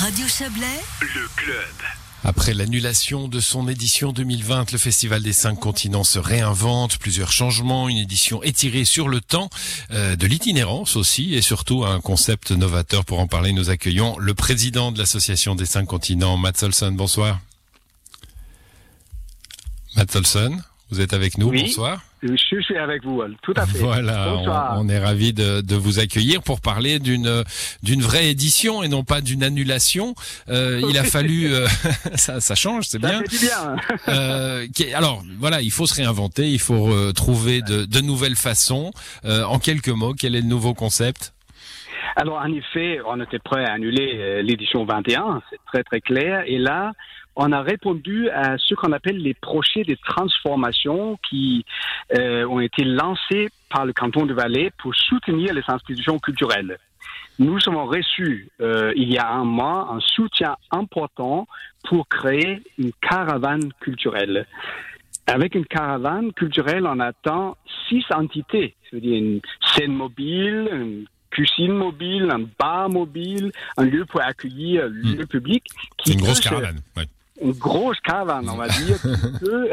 Radio Chablais, le club. Après l'annulation de son édition 2020, le Festival des cinq continents se réinvente, plusieurs changements, une édition étirée sur le temps, euh, de l'itinérance aussi, et surtout un concept novateur. Pour en parler, nous accueillons le président de l'association des cinq continents, Matt Solson. Bonsoir. Matt Solson, vous êtes avec nous. Oui. Bonsoir. Je suis avec vous, tout à fait. Voilà, on, on est ravi de, de vous accueillir pour parler d'une d'une vraie édition et non pas d'une annulation. Euh, il a fallu, euh, ça, ça change, c'est bien. bien. Euh, alors voilà, il faut se réinventer, il faut euh, trouver de, de nouvelles façons. Euh, en quelques mots, quel est le nouveau concept? Alors, en effet, on était prêt à annuler euh, l'édition 21, c'est très très clair. Et là, on a répondu à ce qu'on appelle les projets de transformation qui euh, ont été lancés par le canton de Valais pour soutenir les institutions culturelles. Nous avons reçu euh, il y a un mois un soutien important pour créer une caravane culturelle. Avec une caravane culturelle, on attend six entités. C'est-à-dire une scène mobile, une cuisine mobile, un bar mobile, un lieu pour accueillir le public. Qui Hmm. Une grosse se- caravane. ouais. Une grosse caravane, on va dire, qui peut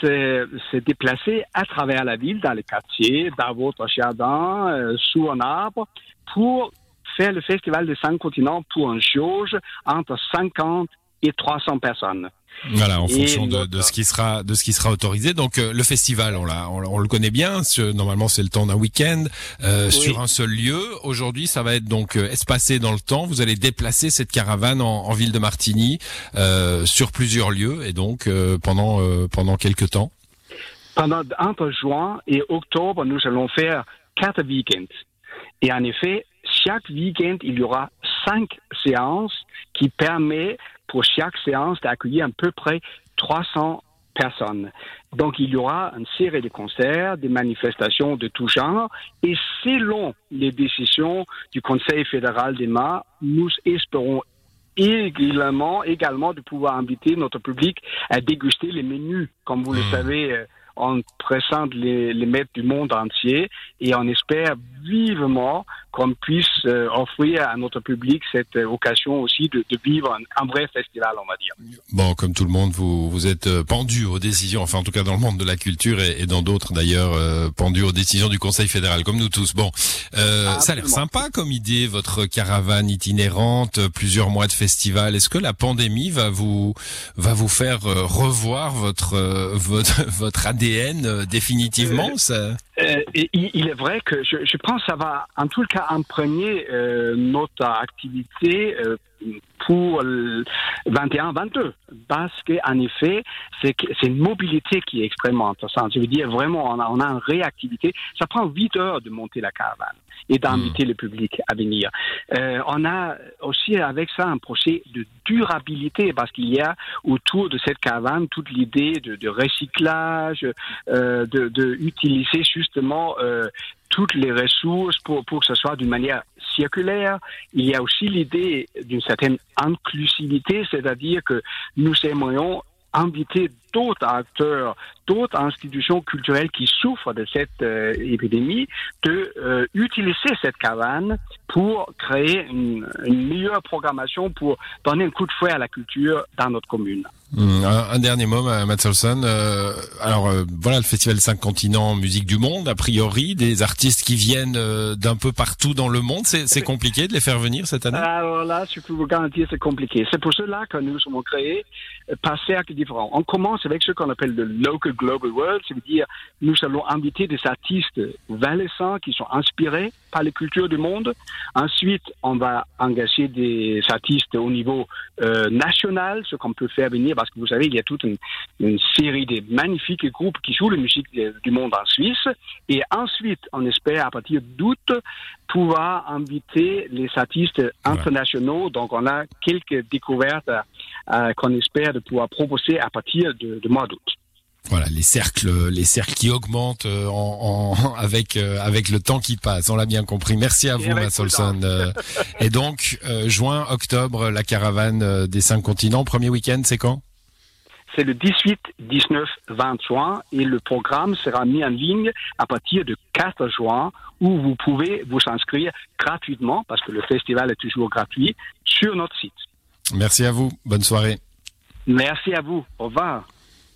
se, se déplacer à travers la ville, dans les quartiers, dans votre jardin, euh, sous un arbre, pour faire le festival des cinq continents pour un jauge entre 50 et 300 personnes. Voilà, en Et fonction de, ce qui sera de ce qui sera autorisé. Donc euh, le festival, on, l'a- on, on le connaît bien. normalement, c'est le temps d'un week-end euh, sur un seul lieu. Aujourd'hui, ça va être donc euh, espacé dans le temps. Vous allez déplacer cette caravane en, en ville de Martigny sur plusieurs lieux et donc pendant pendant quelques temps. Pendant entre juin et octobre, nous allons faire quatre week-ends. Et en effet, chaque week-end, il y aura cinq séances qui permettent pour chaque séance d'accueillir à peu près 300 personnes. Donc, il y aura une série de concerts, des manifestations de tout genre. Et selon les décisions du Conseil fédéral des mares, nous espérons également, également de pouvoir inviter notre public à déguster les menus. Comme vous le Hmm. savez, euh, on présente les, les maîtres du monde entier et on espère vivement qu'on puisse euh, offrir à notre public cette euh, occasion aussi de, de vivre un, un vrai festival, on va dire. Bon, comme tout le monde, vous vous êtes euh, pendu aux décisions, enfin en tout cas dans le monde de la culture et, et dans d'autres d'ailleurs, pendu aux décisions du Conseil fédéral, comme nous tous. Bon, euh, ça a l'air sympa comme idée, votre caravane itinérante, plusieurs mois de festival. Est-ce que la pandémie va vous va vous faire revoir votre votre votre ADN euh, définitivement ça Euh, et il, est vrai que je, je pense que ça va en tout cas imprégner euh, notre activité euh, pour le 21-22 parce qu'en effet c'est une mobilité qui est extrêmement intéressante. Je veux dire vraiment on a, on a une réactivité. Ça prend 8 heures de monter la caravane et d'inviter le public à venir. Euh, on a aussi avec ça un projet de durabilité parce qu'il y a autour de cette caravane toute l'idée de, de recyclage, euh, de, de utiliser justement euh, toutes les ressources pour, pour que ce soit d'une manière circulaire. Il y a aussi l'idée d'une certaine inclusivité, c'est-à-dire que nous aimerions inviter d'autres acteurs, d'autres institutions culturelles qui souffrent de cette euh, épidémie, de euh, utiliser cette caravane pour créer une, une meilleure programmation pour donner un coup de fouet à la culture dans notre commune. Hum, un, un dernier mot, ma- Matt Solson. Euh, alors voilà, le Festival 5 continents musique du monde, a priori, des artistes qui viennent d'un peu partout dans le monde. C'est compliqué de les faire venir cette année? Alors là, je peux vous garantir, c'est compliqué. C'est pour cela que nous sommes créés euh, par cercles différents. On commence avec ce qu'on appelle le Local Global World, c'est-à-dire nous allons inviter des artistes valaissants qui sont inspirés par les cultures du monde. Ensuite, on va engager des artistes au niveau euh, national, ce qu'on peut faire venir, parce que vous savez, il y a toute une, une série de magnifiques groupes qui jouent la musique du monde en Suisse. Et ensuite, on espère à partir d'août pouvoir inviter les artistes internationaux. Donc, on a quelques découvertes euh, qu'on espère de pouvoir proposer à partir de, mois d'août. Voilà, les cercles, les cercles qui augmentent euh, euh, avec le temps qui passe. On l'a bien compris. Merci à vous, Massolson. Et donc, juin, octobre, la caravane des cinq continents. Premier week-end, c'est quand? C'est le 18, 19, 20 juin, et le programme sera mis en ligne à partir du 4 juin, où vous pouvez vous inscrire gratuitement, parce que le festival est toujours gratuit, sur notre site. Merci à vous. Bonne soirée. Merci à vous. Au revoir.